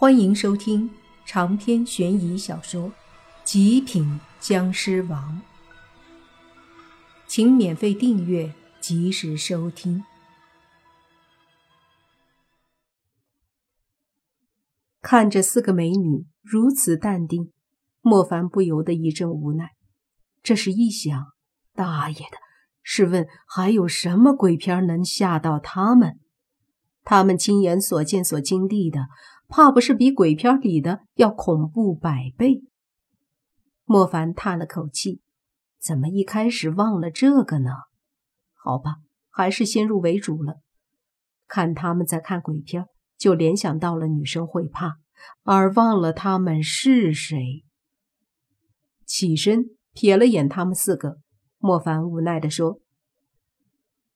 欢迎收听长篇悬疑小说《极品僵尸王》，请免费订阅，及时收听。看着四个美女如此淡定，莫凡不由得一阵无奈。这是一想，大爷的！试问还有什么鬼片能吓到他们？他们亲眼所见所经历的。怕不是比鬼片里的要恐怖百倍。莫凡叹了口气，怎么一开始忘了这个呢？好吧，还是先入为主了。看他们在看鬼片，就联想到了女生会怕，而忘了他们是谁。起身瞥了眼他们四个，莫凡无奈地说：“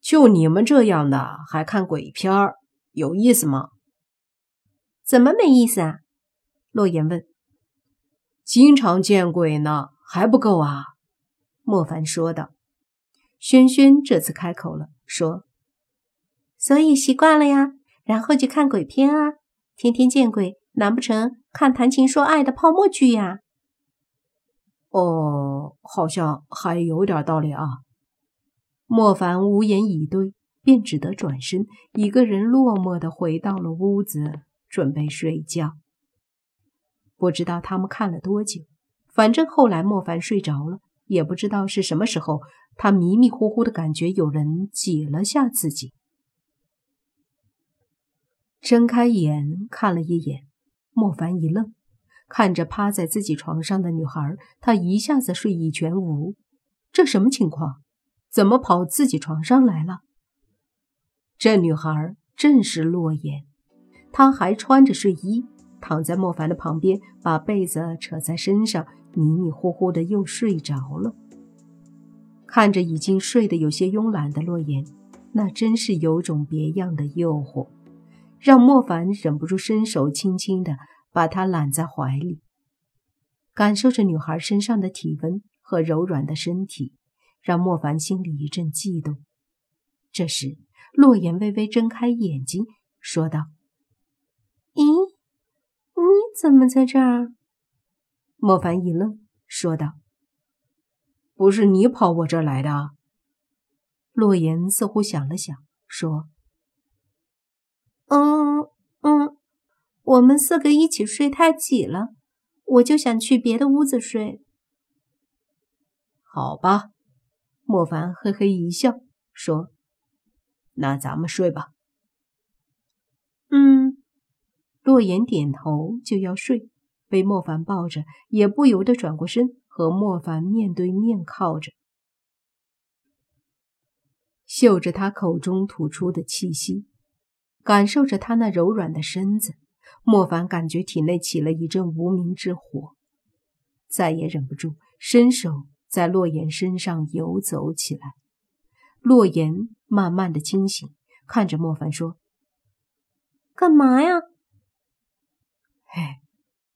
就你们这样的还看鬼片有意思吗？”怎么没意思啊？洛言问。经常见鬼呢，还不够啊？莫凡说道。轩轩这次开口了，说：“所以习惯了呀，然后就看鬼片啊，天天见鬼，难不成看谈情说爱的泡沫剧呀？”哦，好像还有点道理啊。莫凡无言以对，便只得转身，一个人落寞的回到了屋子。准备睡觉，不知道他们看了多久。反正后来莫凡睡着了，也不知道是什么时候，他迷迷糊糊的感觉有人挤了下自己。睁开眼看了一眼，莫凡一愣，看着趴在自己床上的女孩，他一下子睡意全无。这什么情况？怎么跑自己床上来了？这女孩正是洛言。他还穿着睡衣，躺在莫凡的旁边，把被子扯在身上，迷迷糊糊的又睡着了。看着已经睡得有些慵懒的洛言，那真是有种别样的诱惑，让莫凡忍不住伸手轻轻的把她揽在怀里，感受着女孩身上的体温和柔软的身体，让莫凡心里一阵悸动。这时，洛言微微睁开眼睛，说道。怎么在这儿？莫凡一愣，说道：“不是你跑我这儿来的？”洛言似乎想了想，说：“嗯嗯，我们四个一起睡太挤了，我就想去别的屋子睡。”好吧，莫凡嘿嘿一笑，说：“那咱们睡吧。”嗯。洛言点头就要睡，被莫凡抱着，也不由得转过身和莫凡面对面靠着，嗅着他口中吐出的气息，感受着他那柔软的身子，莫凡感觉体内起了一阵无名之火，再也忍不住，伸手在洛言身上游走起来。洛言慢慢的清醒，看着莫凡说：“干嘛呀？”哎，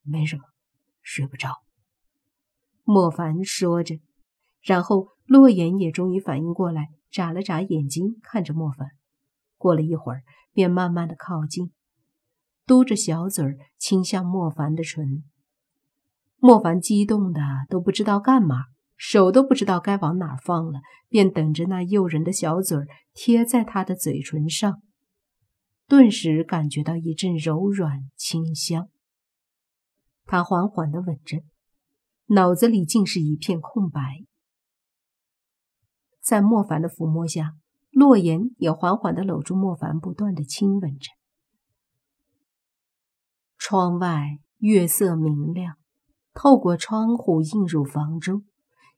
没什么，睡不着。莫凡说着，然后洛言也终于反应过来，眨了眨眼睛看着莫凡。过了一会儿，便慢慢的靠近，嘟着小嘴儿亲向莫凡的唇。莫凡激动的都不知道干嘛，手都不知道该往哪放了，便等着那诱人的小嘴儿贴在他的嘴唇上，顿时感觉到一阵柔软清香。他缓缓的吻着，脑子里竟是一片空白。在莫凡的抚摸下，洛言也缓缓的搂住莫凡，不断的亲吻着。窗外月色明亮，透过窗户映入房中，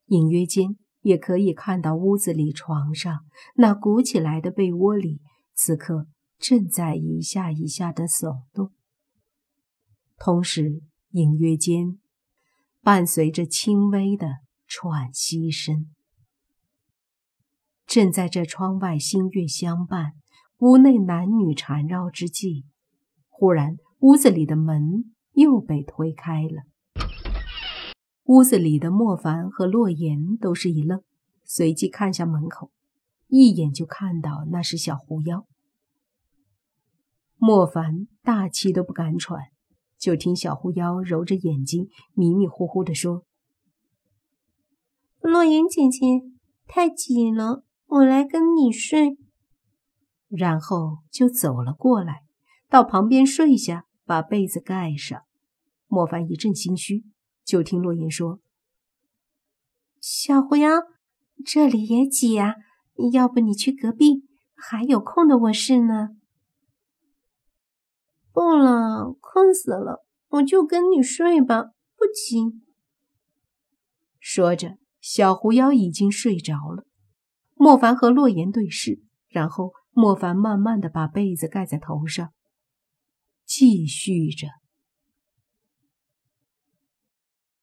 隐约间也可以看到屋子里床上那鼓起来的被窝里，此刻正在一下一下的耸动，同时。隐约间，伴随着轻微的喘息声。正在这窗外星月相伴、屋内男女缠绕之际，忽然屋子里的门又被推开了。屋子里的莫凡和洛言都是一愣，随即看向门口，一眼就看到那是小狐妖。莫凡大气都不敢喘。就听小狐妖揉着眼睛，迷迷糊糊地说：“洛言姐姐，太挤了，我来跟你睡。”然后就走了过来，到旁边睡下，把被子盖上。莫凡一阵心虚，就听洛言说：“小狐妖，这里也挤啊，要不你去隔壁，还有空的卧室呢。”不了，困死了，我就跟你睡吧，不急。说着，小狐妖已经睡着了。莫凡和洛言对视，然后莫凡慢慢的把被子盖在头上，继续着。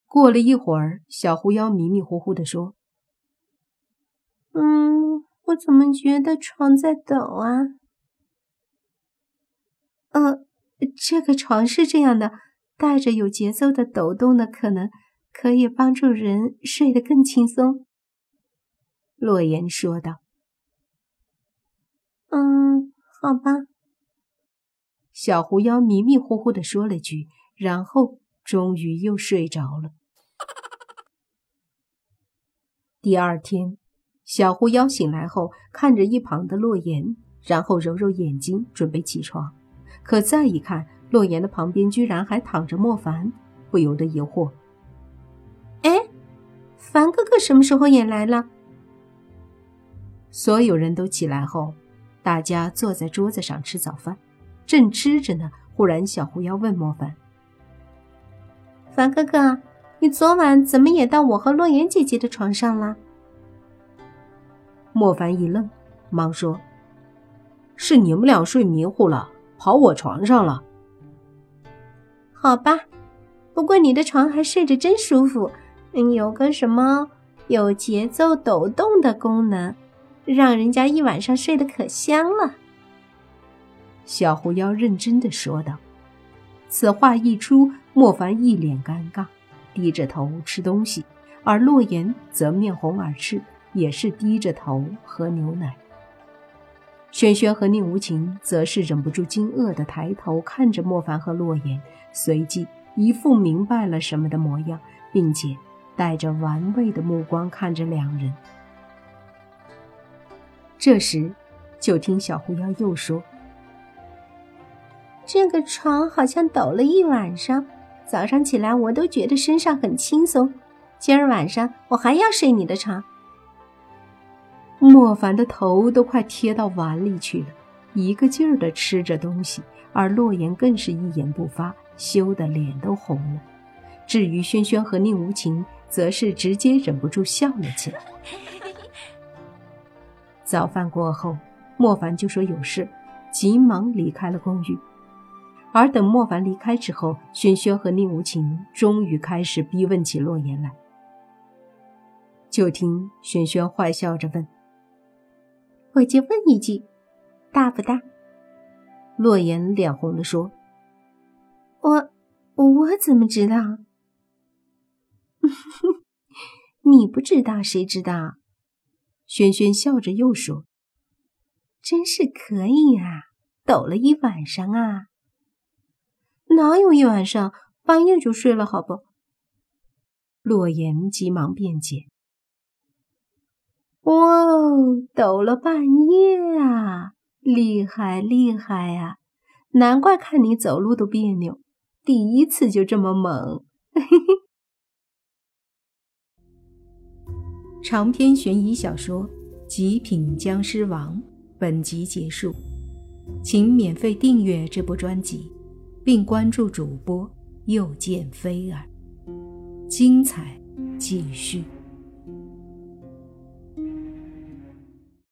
过了一会儿，小狐妖迷迷糊糊的说：“嗯，我怎么觉得床在抖啊？”“呃。”这个床是这样的，带着有节奏的抖动的，可能可以帮助人睡得更轻松。”洛言说道。“嗯，好吧。”小狐妖迷迷糊糊的说了句，然后终于又睡着了。第二天，小狐妖醒来后，看着一旁的洛言，然后揉揉眼睛，准备起床。可再一看，洛言的旁边居然还躺着莫凡，不由得疑惑：“哎，凡哥哥什么时候也来了？”所有人都起来后，大家坐在桌子上吃早饭，正吃着呢。忽然，小狐妖问莫凡：“凡哥哥，你昨晚怎么也到我和洛言姐姐的床上了？”莫凡一愣，忙说：“是你们俩睡迷糊了。”跑我床上了，好吧，不过你的床还睡着真舒服，有个什么有节奏抖动的功能，让人家一晚上睡得可香了。小狐妖认真的说道。此话一出，莫凡一脸尴尬，低着头吃东西，而洛言则面红耳赤，也是低着头喝牛奶。轩轩和宁无情则是忍不住惊愕的抬头看着莫凡和洛言，随即一副明白了什么的模样，并且带着玩味的目光看着两人。这时，就听小狐妖又说：“这个床好像抖了一晚上，早上起来我都觉得身上很轻松。今儿晚上我还要睡你的床。”莫凡的头都快贴到碗里去了，一个劲儿的吃着东西，而洛言更是一言不发，羞得脸都红了。至于轩轩和宁无情，则是直接忍不住笑了起来。早饭过后，莫凡就说有事，急忙离开了公寓。而等莫凡离开之后，轩轩和宁无情终于开始逼问起洛言来。就听轩轩坏笑着问。我就问一句，大不大？洛言脸红的说：“我我怎么知道？你不知道谁知道？”轩轩笑着又说：“真是可以啊，抖了一晚上啊！哪有一晚上，半夜就睡了，好不？”洛言急忙辩解。哇哦，抖了半夜啊！厉害厉害呀！难怪看你走路都别扭，第一次就这么猛。嘿。长篇悬疑小说《极品僵尸王》本集结束，请免费订阅这部专辑，并关注主播又见菲儿，精彩继续。